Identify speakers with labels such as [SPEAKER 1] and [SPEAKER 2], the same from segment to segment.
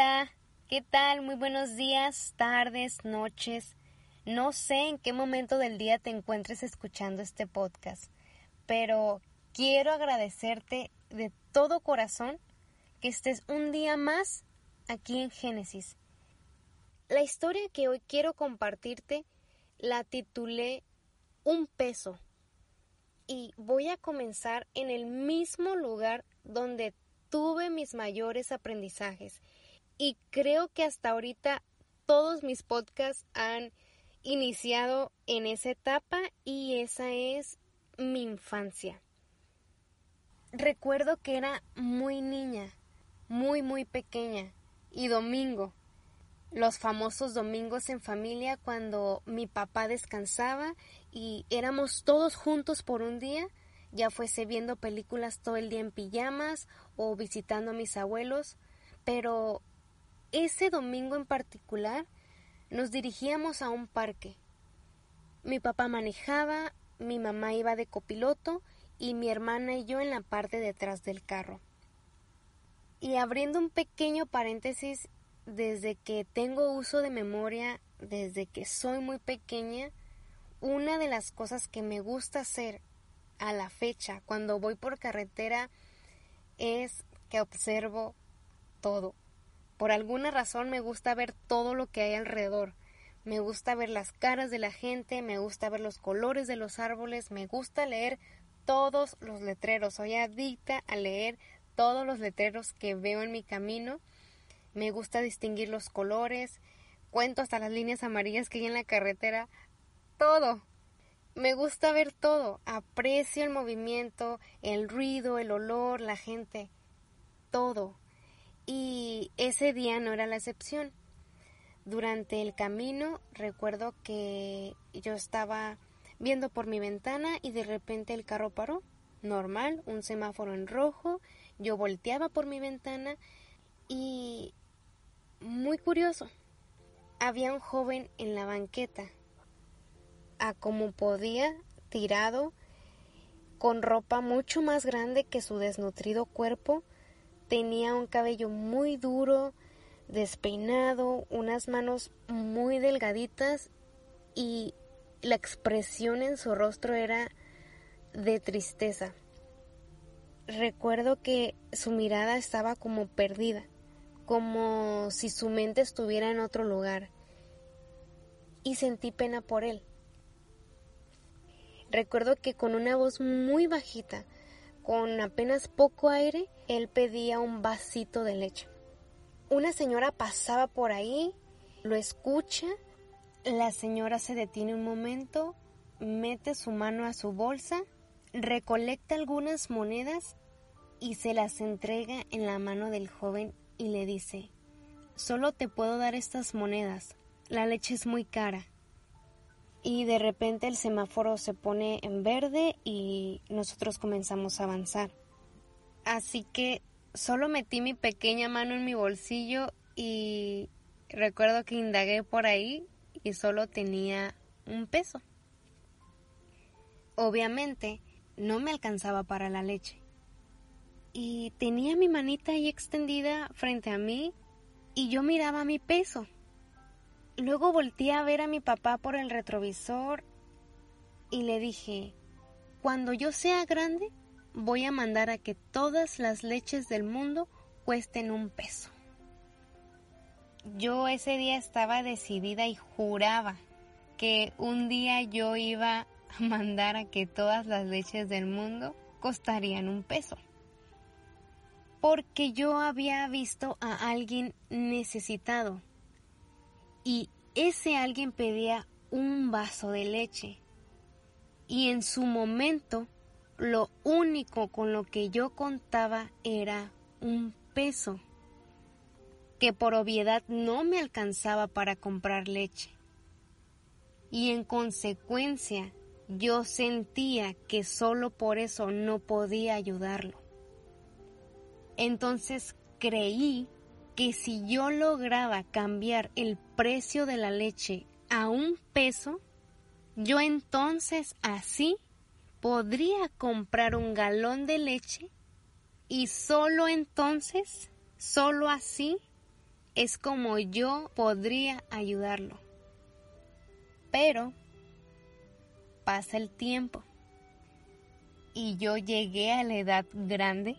[SPEAKER 1] Hola, ¿qué tal? Muy buenos días, tardes, noches. No sé en qué momento del día te encuentres escuchando este podcast, pero quiero agradecerte de todo corazón que estés un día más aquí en Génesis. La historia que hoy quiero compartirte la titulé Un peso y voy a comenzar en el mismo lugar donde tuve mis mayores aprendizajes y creo que hasta ahorita todos mis podcasts han iniciado en esa etapa y esa es mi infancia. Recuerdo que era muy niña, muy muy pequeña y domingo, los famosos domingos en familia cuando mi papá descansaba y éramos todos juntos por un día, ya fuese viendo películas todo el día en pijamas o visitando a mis abuelos, pero ese domingo en particular nos dirigíamos a un parque. Mi papá manejaba, mi mamá iba de copiloto y mi hermana y yo en la parte detrás del carro. Y abriendo un pequeño paréntesis, desde que tengo uso de memoria, desde que soy muy pequeña, una de las cosas que me gusta hacer a la fecha cuando voy por carretera es que observo todo. Por alguna razón me gusta ver todo lo que hay alrededor. Me gusta ver las caras de la gente, me gusta ver los colores de los árboles, me gusta leer todos los letreros. Soy adicta a leer todos los letreros que veo en mi camino. Me gusta distinguir los colores, cuento hasta las líneas amarillas que hay en la carretera. Todo. Me gusta ver todo. Aprecio el movimiento, el ruido, el olor, la gente. Todo. Y ese día no era la excepción. Durante el camino recuerdo que yo estaba viendo por mi ventana y de repente el carro paró. Normal, un semáforo en rojo. Yo volteaba por mi ventana y... Muy curioso. Había un joven en la banqueta. A como podía, tirado, con ropa mucho más grande que su desnutrido cuerpo, Tenía un cabello muy duro, despeinado, unas manos muy delgaditas y la expresión en su rostro era de tristeza. Recuerdo que su mirada estaba como perdida, como si su mente estuviera en otro lugar, y sentí pena por él. Recuerdo que con una voz muy bajita con apenas poco aire, él pedía un vasito de leche. Una señora pasaba por ahí, lo escucha, la señora se detiene un momento, mete su mano a su bolsa, recolecta algunas monedas y se las entrega en la mano del joven y le dice, solo te puedo dar estas monedas, la leche es muy cara y de repente el semáforo se pone en verde y nosotros comenzamos a avanzar. Así que solo metí mi pequeña mano en mi bolsillo y recuerdo que indagué por ahí y solo tenía un peso. Obviamente no me alcanzaba para la leche. Y tenía mi manita ahí extendida frente a mí y yo miraba mi peso. Luego volteé a ver a mi papá por el retrovisor y le dije, cuando yo sea grande, voy a mandar a que todas las leches del mundo cuesten un peso. Yo ese día estaba decidida y juraba que un día yo iba a mandar a que todas las leches del mundo costarían un peso. Porque yo había visto a alguien necesitado y ese alguien pedía un vaso de leche. Y en su momento, lo único con lo que yo contaba era un peso, que por obviedad no me alcanzaba para comprar leche. Y en consecuencia yo sentía que solo por eso no podía ayudarlo. Entonces creí que si yo lograba cambiar el precio de la leche a un peso, yo entonces así podría comprar un galón de leche y solo entonces, solo así, es como yo podría ayudarlo. Pero pasa el tiempo y yo llegué a la edad grande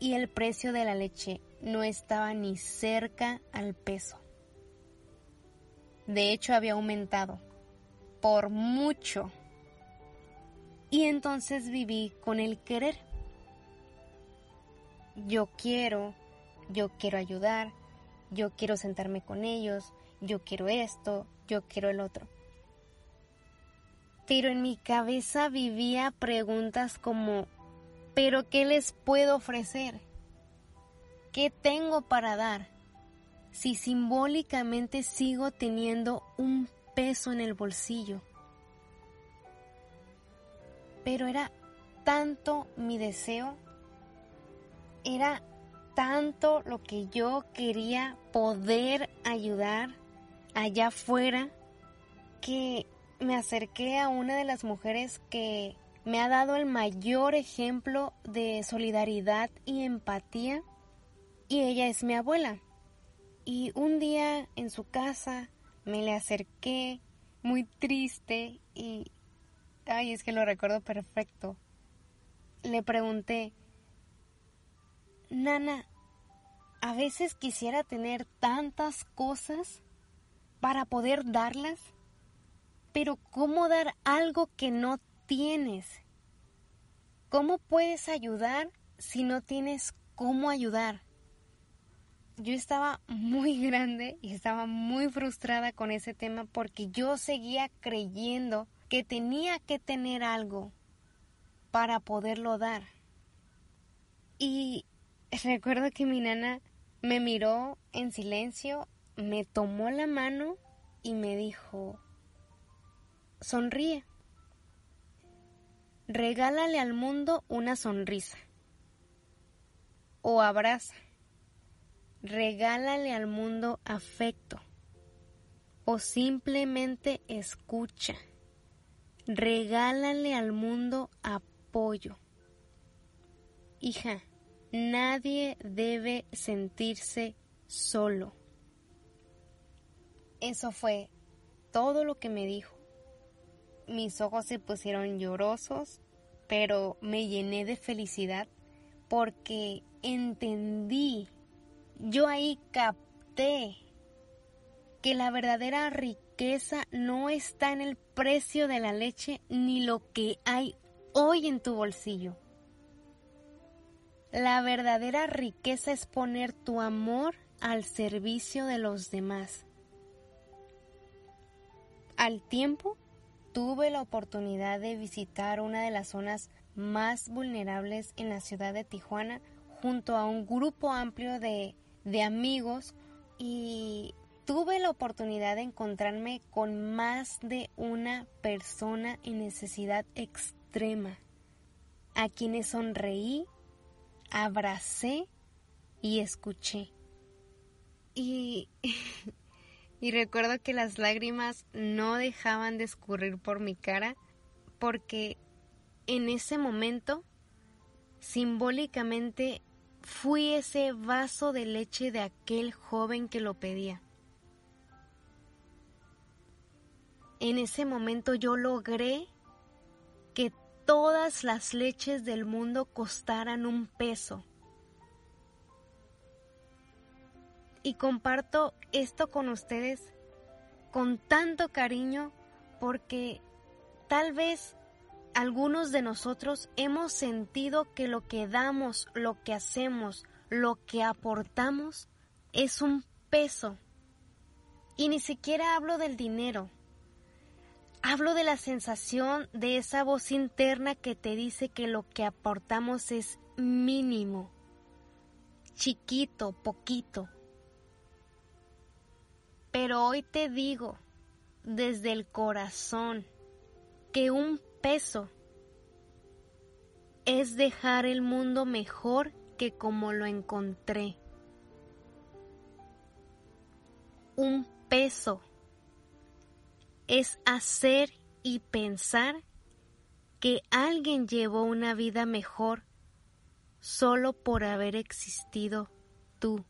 [SPEAKER 1] y el precio de la leche no estaba ni cerca al peso. De hecho había aumentado por mucho. Y entonces viví con el querer. Yo quiero, yo quiero ayudar, yo quiero sentarme con ellos, yo quiero esto, yo quiero el otro. Pero en mi cabeza vivía preguntas como, ¿pero qué les puedo ofrecer? ¿Qué tengo para dar? Si simbólicamente sigo teniendo un peso en el bolsillo. Pero era tanto mi deseo, era tanto lo que yo quería poder ayudar allá afuera que me acerqué a una de las mujeres que me ha dado el mayor ejemplo de solidaridad y empatía y ella es mi abuela. Y un día en su casa me le acerqué muy triste y... Ay, es que lo recuerdo perfecto. Le pregunté, Nana, a veces quisiera tener tantas cosas para poder darlas, pero ¿cómo dar algo que no tienes? ¿Cómo puedes ayudar si no tienes cómo ayudar? yo estaba muy grande y estaba muy frustrada con ese tema porque yo seguía creyendo que tenía que tener algo para poderlo dar. Y recuerdo que mi nana me miró en silencio, me tomó la mano y me dijo, sonríe, regálale al mundo una sonrisa o abraza regálale al mundo afecto o simplemente escucha. Regálale al mundo apoyo. Hija, nadie debe sentirse solo. Eso fue todo lo que me dijo. Mis ojos se pusieron llorosos, pero me llené de felicidad porque entendí yo ahí capté que la verdadera riqueza no está en el precio de la leche ni lo que hay hoy en tu bolsillo. La verdadera riqueza es poner tu amor al servicio de los demás. Al tiempo, tuve la oportunidad de visitar una de las zonas más vulnerables en la ciudad de Tijuana junto a un grupo amplio de de amigos y tuve la oportunidad de encontrarme con más de una persona en necesidad extrema, a quienes sonreí, abracé y escuché. Y, y recuerdo que las lágrimas no dejaban de escurrir por mi cara porque en ese momento simbólicamente Fui ese vaso de leche de aquel joven que lo pedía. En ese momento yo logré que todas las leches del mundo costaran un peso. Y comparto esto con ustedes con tanto cariño porque tal vez algunos de nosotros hemos sentido que lo que damos, lo que hacemos, lo que aportamos es un peso. Y ni siquiera hablo del dinero. Hablo de la sensación de esa voz interna que te dice que lo que aportamos es mínimo, chiquito, poquito. Pero hoy te digo, desde el corazón, que un peso es dejar el mundo mejor que como lo encontré. Un peso es hacer y pensar que alguien llevó una vida mejor solo por haber existido tú.